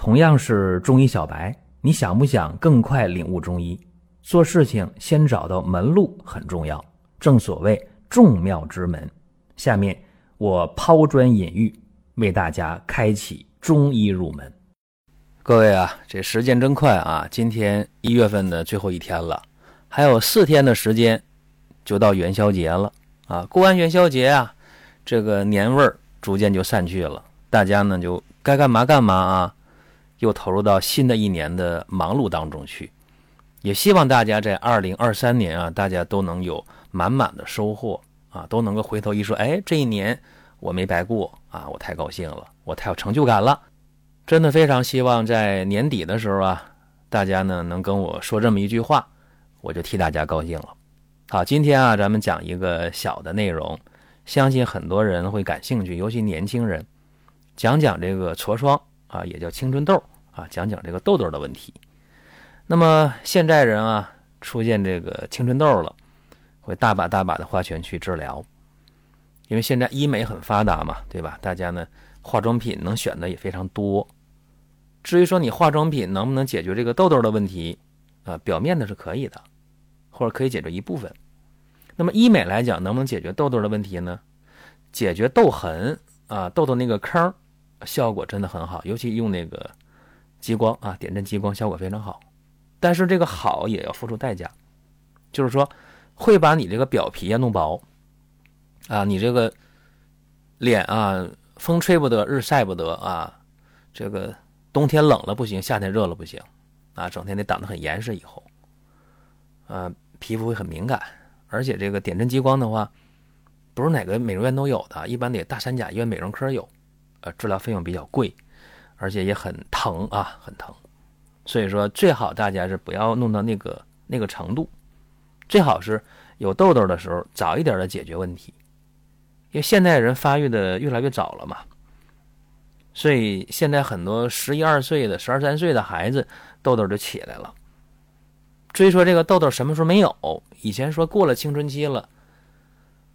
同样是中医小白，你想不想更快领悟中医？做事情先找到门路很重要，正所谓众妙之门。下面我抛砖引玉，为大家开启中医入门。各位啊，这时间真快啊！今天一月份的最后一天了，还有四天的时间就到元宵节了啊！过完元宵节啊，这个年味儿逐渐就散去了，大家呢就该干嘛干嘛啊！又投入到新的一年的忙碌当中去，也希望大家在二零二三年啊，大家都能有满满的收获啊，都能够回头一说，哎，这一年我没白过啊，我太高兴了，我太有成就感了，真的非常希望在年底的时候啊，大家呢能跟我说这么一句话，我就替大家高兴了。好，今天啊，咱们讲一个小的内容，相信很多人会感兴趣，尤其年轻人，讲讲这个痤疮啊，也叫青春痘。啊，讲讲这个痘痘的问题。那么现在人啊，出现这个青春痘了，会大把大把的花钱去治疗，因为现在医美很发达嘛，对吧？大家呢，化妆品能选的也非常多。至于说你化妆品能不能解决这个痘痘的问题，啊，表面的是可以的，或者可以解决一部分。那么医美来讲，能不能解决痘痘的问题呢？解决痘痕啊，痘痘那个坑，效果真的很好，尤其用那个。激光啊，点阵激光效果非常好，但是这个好也要付出代价，就是说会把你这个表皮啊弄薄，啊，你这个脸啊，风吹不得，日晒不得啊，这个冬天冷了不行，夏天热了不行，啊，整天得挡得很严实，以后，啊，皮肤会很敏感，而且这个点阵激光的话，不是哪个美容院都有的，一般得大三甲医院美容科有，呃，治疗费用比较贵。而且也很疼啊，很疼，所以说最好大家是不要弄到那个那个程度，最好是有痘痘的时候早一点的解决问题，因为现代人发育的越来越早了嘛，所以现在很多十一二岁的、十二三岁的孩子痘痘就起来了。所以说这个痘痘什么时候没有，以前说过了青春期了，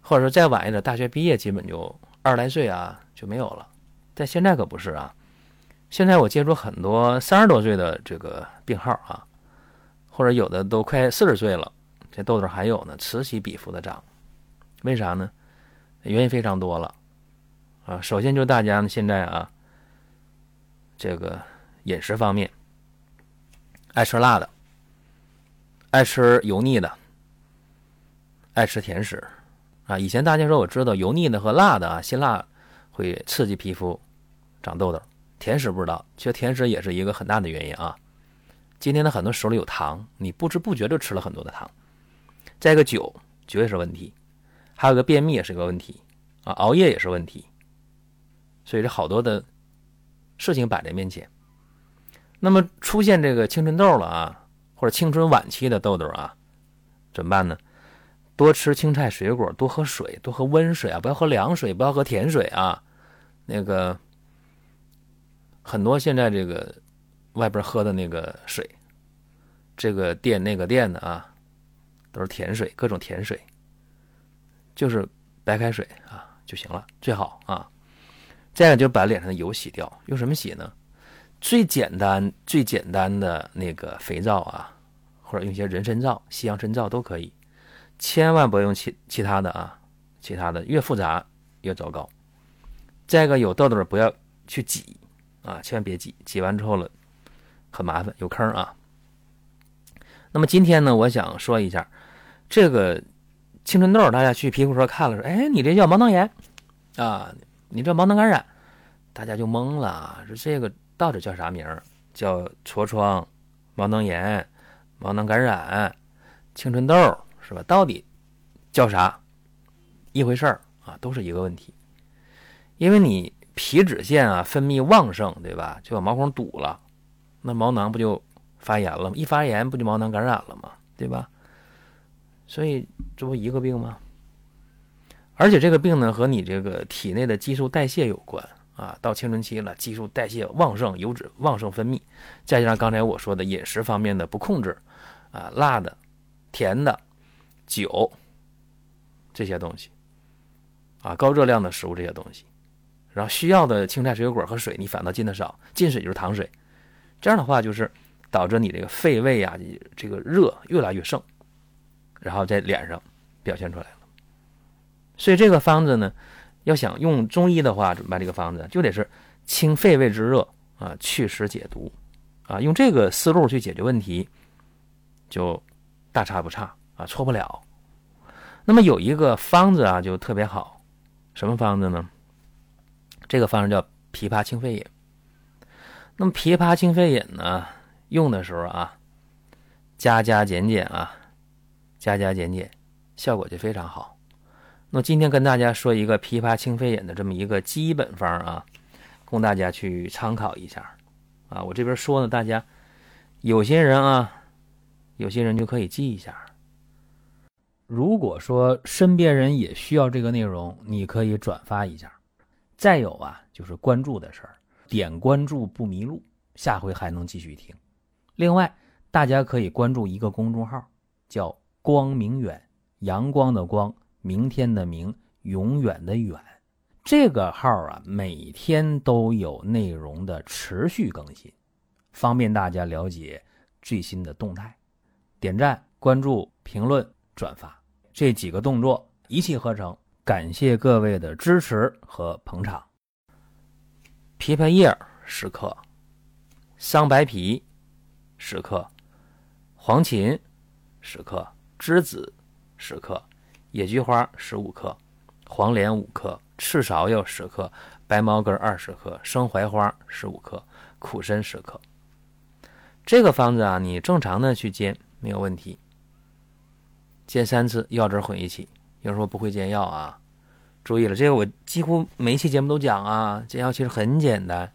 或者说再晚一点，大学毕业基本就二十来岁啊就没有了，但现在可不是啊。现在我接触很多三十多岁的这个病号啊，或者有的都快四十岁了，这痘痘还有呢，此起彼伏的长，为啥呢？原因非常多了啊。首先就大家现在啊，这个饮食方面，爱吃辣的，爱吃油腻的，爱吃甜食啊。以前大家说我知道油腻的和辣的啊，辛辣会刺激皮肤长痘痘。甜食不知道，其实甜食也是一个很大的原因啊。今天的很多手里有糖，你不知不觉就吃了很多的糖。再一个酒，酒也是问题，还有个便秘也是个问题啊，熬夜也是问题。所以这好多的事情摆在面前。那么出现这个青春痘了啊，或者青春晚期的痘痘啊，怎么办呢？多吃青菜水果，多喝水，多喝温水啊，不要喝凉水，不要喝甜水啊。那个。很多现在这个外边喝的那个水，这个店那个店的啊，都是甜水，各种甜水，就是白开水啊就行了，最好啊。再一个就把脸上的油洗掉，用什么洗呢？最简单、最简单的那个肥皂啊，或者用一些人参皂、西洋参皂都可以，千万不要用其其他的啊，其他的越复杂越糟糕。再一个有痘痘不要去挤。啊，千万别挤，挤完之后了，很麻烦，有坑啊。那么今天呢，我想说一下这个青春痘，大家去皮肤科看了说，哎，你这叫毛囊炎啊，你这毛囊感染，大家就懵了，说这个到底叫啥名？叫痤疮、毛囊炎、毛囊感染、青春痘是吧？到底叫啥？一回事儿啊，都是一个问题，因为你。皮脂腺啊分泌旺盛，对吧？就把毛孔堵了，那毛囊不就发炎了吗？一发炎不就毛囊感染了吗？对吧？所以这不一个病吗？而且这个病呢和你这个体内的激素代谢有关啊。到青春期了，激素代谢旺盛，油脂旺盛分泌，再加上刚才我说的饮食方面的不控制啊，辣的、甜的、酒这些东西啊，高热量的食物这些东西。然后需要的青菜、水果和水，你反倒进的少，进水就是糖水，这样的话就是导致你这个肺胃啊，这个热越来越盛，然后在脸上表现出来了。所以这个方子呢，要想用中医的话准备这个方子，就得是清肺胃之热啊，祛湿解毒啊，用这个思路去解决问题，就大差不差啊，错不了。那么有一个方子啊，就特别好，什么方子呢？这个方子叫枇杷清肺饮。那么枇杷清肺饮呢，用的时候啊，加加减减啊，加加减减，效果就非常好。那今天跟大家说一个枇杷清肺饮的这么一个基本方啊，供大家去参考一下啊。我这边说呢，大家有些人啊，有些人就可以记一下。如果说身边人也需要这个内容，你可以转发一下。再有啊，就是关注的事儿，点关注不迷路，下回还能继续听。另外，大家可以关注一个公众号，叫“光明远”，阳光的光，明天的明，永远的远。这个号啊，每天都有内容的持续更新，方便大家了解最新的动态。点赞、关注、评论。转发这几个动作一气呵成，感谢各位的支持和捧场。枇杷叶十克，桑白皮十克，黄芩十克，栀子十克，野菊花十五克，黄连五克，赤芍药十克，白茅根二十克，生槐花十五克，苦参十克。这个方子啊，你正常的去煎没有问题。煎三次，药汁混一起。有人说不会煎药啊，注意了，这个我几乎每一期节目都讲啊。煎药其实很简单，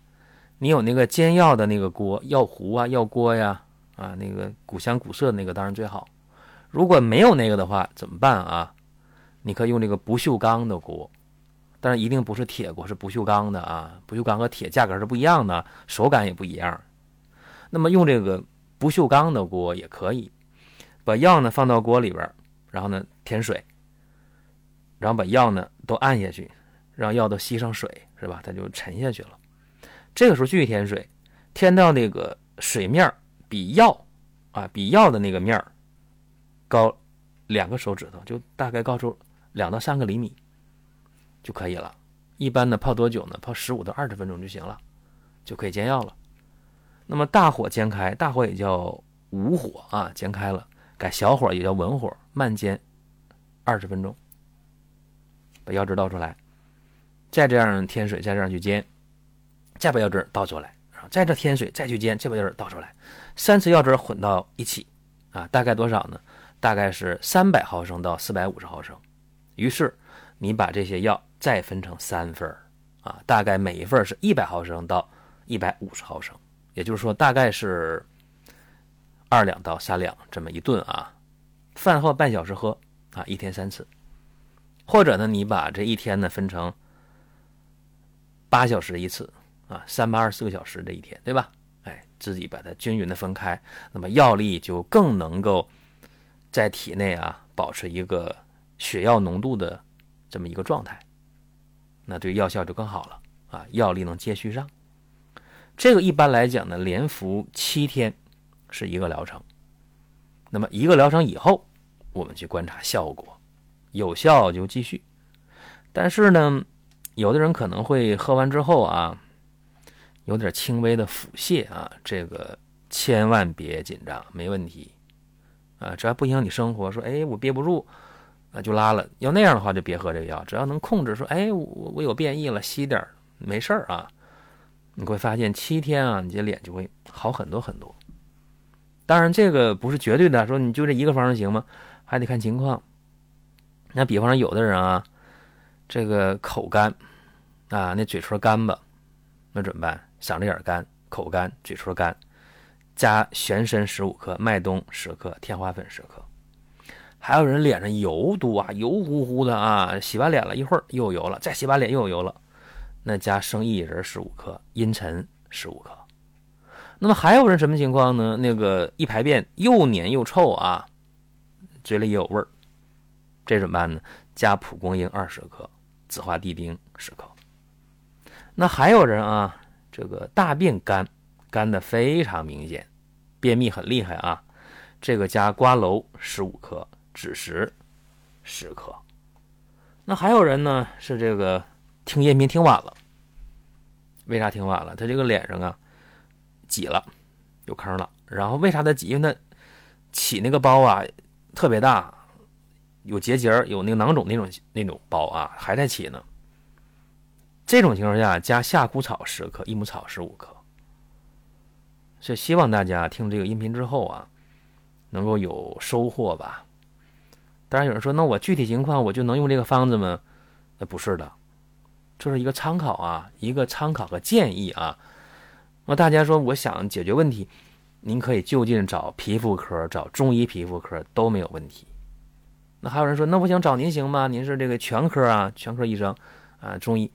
你有那个煎药的那个锅、药壶啊、药锅呀，啊，那个古香古色那个当然最好。如果没有那个的话，怎么办啊？你可以用这个不锈钢的锅，但是一定不是铁锅，是不锈钢的啊。不锈钢和铁价格是不一样的，手感也不一样。那么用这个不锈钢的锅也可以，把药呢放到锅里边。然后呢，添水，然后把药呢都按下去，让药都吸上水，是吧？它就沉下去了。这个时候继续添水，添到那个水面比药啊，比药的那个面高两个手指头，就大概高出两到三个厘米就可以了。一般呢泡多久呢？泡十五到二十分钟就行了，就可以煎药了。那么大火煎开，大火也叫武火啊，煎开了。改小火也叫文火，慢煎二十分钟，把药汁倒出来，再这样添水，再这样去煎，再把药汁倒出来，啊再这添水，再去煎，再把药汁倒出来，三次药汁混到一起，啊，大概多少呢？大概是三百毫升到四百五十毫升。于是你把这些药再分成三份，啊，大概每一份是一百毫升到一百五十毫升，也就是说大概是。二两到三两这么一顿啊，饭后半小时喝啊，一天三次，或者呢，你把这一天呢分成八小时一次啊，三八二十四个小时这一天，对吧？哎，自己把它均匀的分开，那么药力就更能够在体内啊保持一个血药浓度的这么一个状态，那对药效就更好了啊，药力能接续上。这个一般来讲呢，连服七天。是一个疗程，那么一个疗程以后，我们去观察效果，有效就继续。但是呢，有的人可能会喝完之后啊，有点轻微的腹泻啊，这个千万别紧张，没问题啊，只要不影响你生活。说，哎，我憋不住啊，就拉了。要那样的话，就别喝这个药。只要能控制，说，哎，我我有变异了，吸点没事儿啊。你会发现七天啊，你这脸就会好很多很多。当然，这个不是绝对的，说你就这一个方子行吗？还得看情况。那比方说，有的人啊，这个口干啊，那嘴唇干吧，那怎么办？嗓子眼干，口干，嘴唇干，加玄参十五克，麦冬十克，天花粉十克。还有人脸上油多啊，油乎乎的啊，洗完脸了一会儿又有油了，再洗完脸又有油了，那加生薏仁十五克，茵陈十五克。那么还有人什么情况呢？那个一排便又黏又臭啊，嘴里也有味儿，这怎么办呢？加蒲公英二十克，紫花地丁十克。那还有人啊，这个大便干，干的非常明显，便秘很厉害啊。这个加瓜蒌十五克，枳实十克。那还有人呢，是这个听音频听晚了，为啥听晚了？他这个脸上啊挤了，有坑了。然后为啥他挤？因为他起那个包啊特别大，有结节有那个囊肿那种那种包啊，还在起呢。这种情况下，加夏枯草十克，益母草十五克。所以希望大家听这个音频之后啊。能够有收获吧？当然有人说，那我具体情况我就能用这个方子吗？那不是的，这是一个参考啊，一个参考和建议啊。那大家说，我想解决问题，您可以就近找皮肤科、找中医皮肤科都没有问题。那还有人说，那不行找您行吗？您是这个全科啊，全科医生啊，中医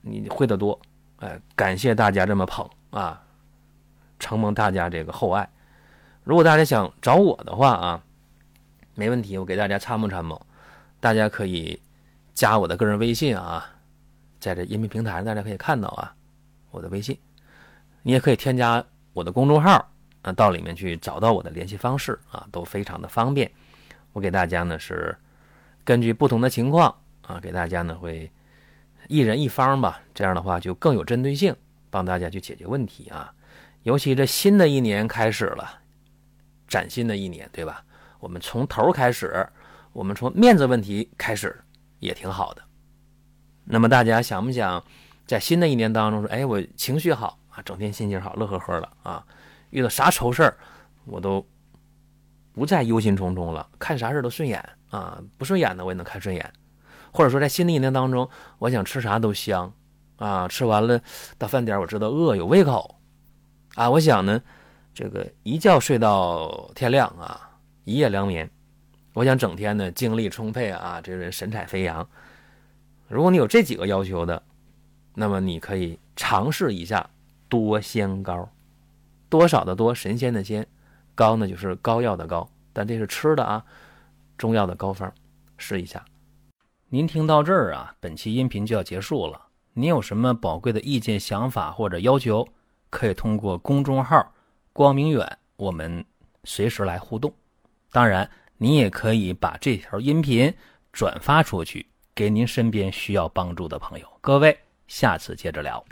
你会的多。哎，感谢大家这么捧啊，承蒙大家这个厚爱。如果大家想找我的话啊，没问题，我给大家参谋参谋。大家可以加我的个人微信啊，在这音频平台上大家可以看到啊，我的微信。你也可以添加我的公众号啊，到里面去找到我的联系方式啊，都非常的方便。我给大家呢是根据不同的情况啊，给大家呢会一人一方吧，这样的话就更有针对性，帮大家去解决问题啊。尤其这新的一年开始了。崭新的一年，对吧？我们从头开始，我们从面子问题开始，也挺好的。那么大家想不想在新的一年当中说，哎，我情绪好啊，整天心情好，乐呵呵的啊，遇到啥愁事儿，我都不再忧心忡忡了，看啥事都顺眼啊，不顺眼的我也能看顺眼。或者说在新的一年当中，我想吃啥都香啊，吃完了到饭点我知道饿，有胃口啊，我想呢。这个一觉睡到天亮啊，一夜良眠。我想整天呢精力充沛啊，这人神采飞扬。如果你有这几个要求的，那么你可以尝试一下多仙膏。多少的多，神仙的仙，膏呢就是膏药的膏，但这是吃的啊，中药的膏方，试一下。您听到这儿啊，本期音频就要结束了。您有什么宝贵的意见、想法或者要求，可以通过公众号。光明远，我们随时来互动。当然，你也可以把这条音频转发出去，给您身边需要帮助的朋友。各位，下次接着聊。